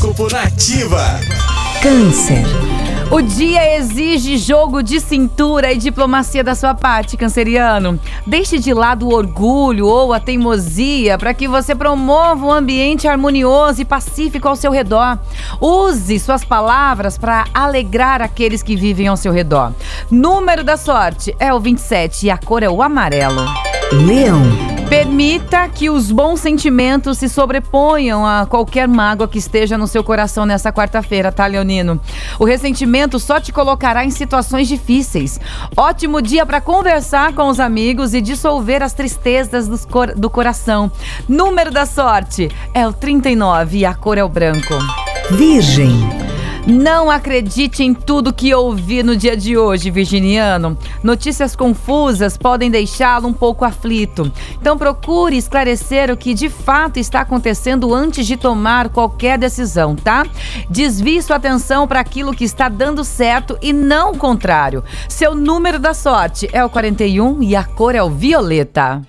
Horóscopo Nativa. Câncer. O dia exige jogo de cintura e diplomacia da sua parte, canceriano. Deixe de lado o orgulho ou a teimosia para que você promova um ambiente harmonioso e pacífico ao seu redor. Use suas palavras para alegrar aqueles que vivem ao seu redor. Número da sorte é o 27 e a cor é o amarelo. Leão. Permita que os bons sentimentos se sobreponham a qualquer mágoa que esteja no seu coração nessa quarta-feira, tá, Leonino? O ressentimento só te colocará em situações difíceis. Ótimo dia para conversar com os amigos e dissolver as tristezas cor do coração. Número da sorte é o 39 e a cor é o branco. Virgem. Não acredite em tudo que ouvi no dia de hoje, virginiano. Notícias confusas podem deixá-lo um pouco aflito. Então procure esclarecer o que de fato está acontecendo antes de tomar qualquer decisão, tá? Desvie sua atenção para aquilo que está dando certo e não o contrário. Seu número da sorte é o 41 e a cor é o violeta.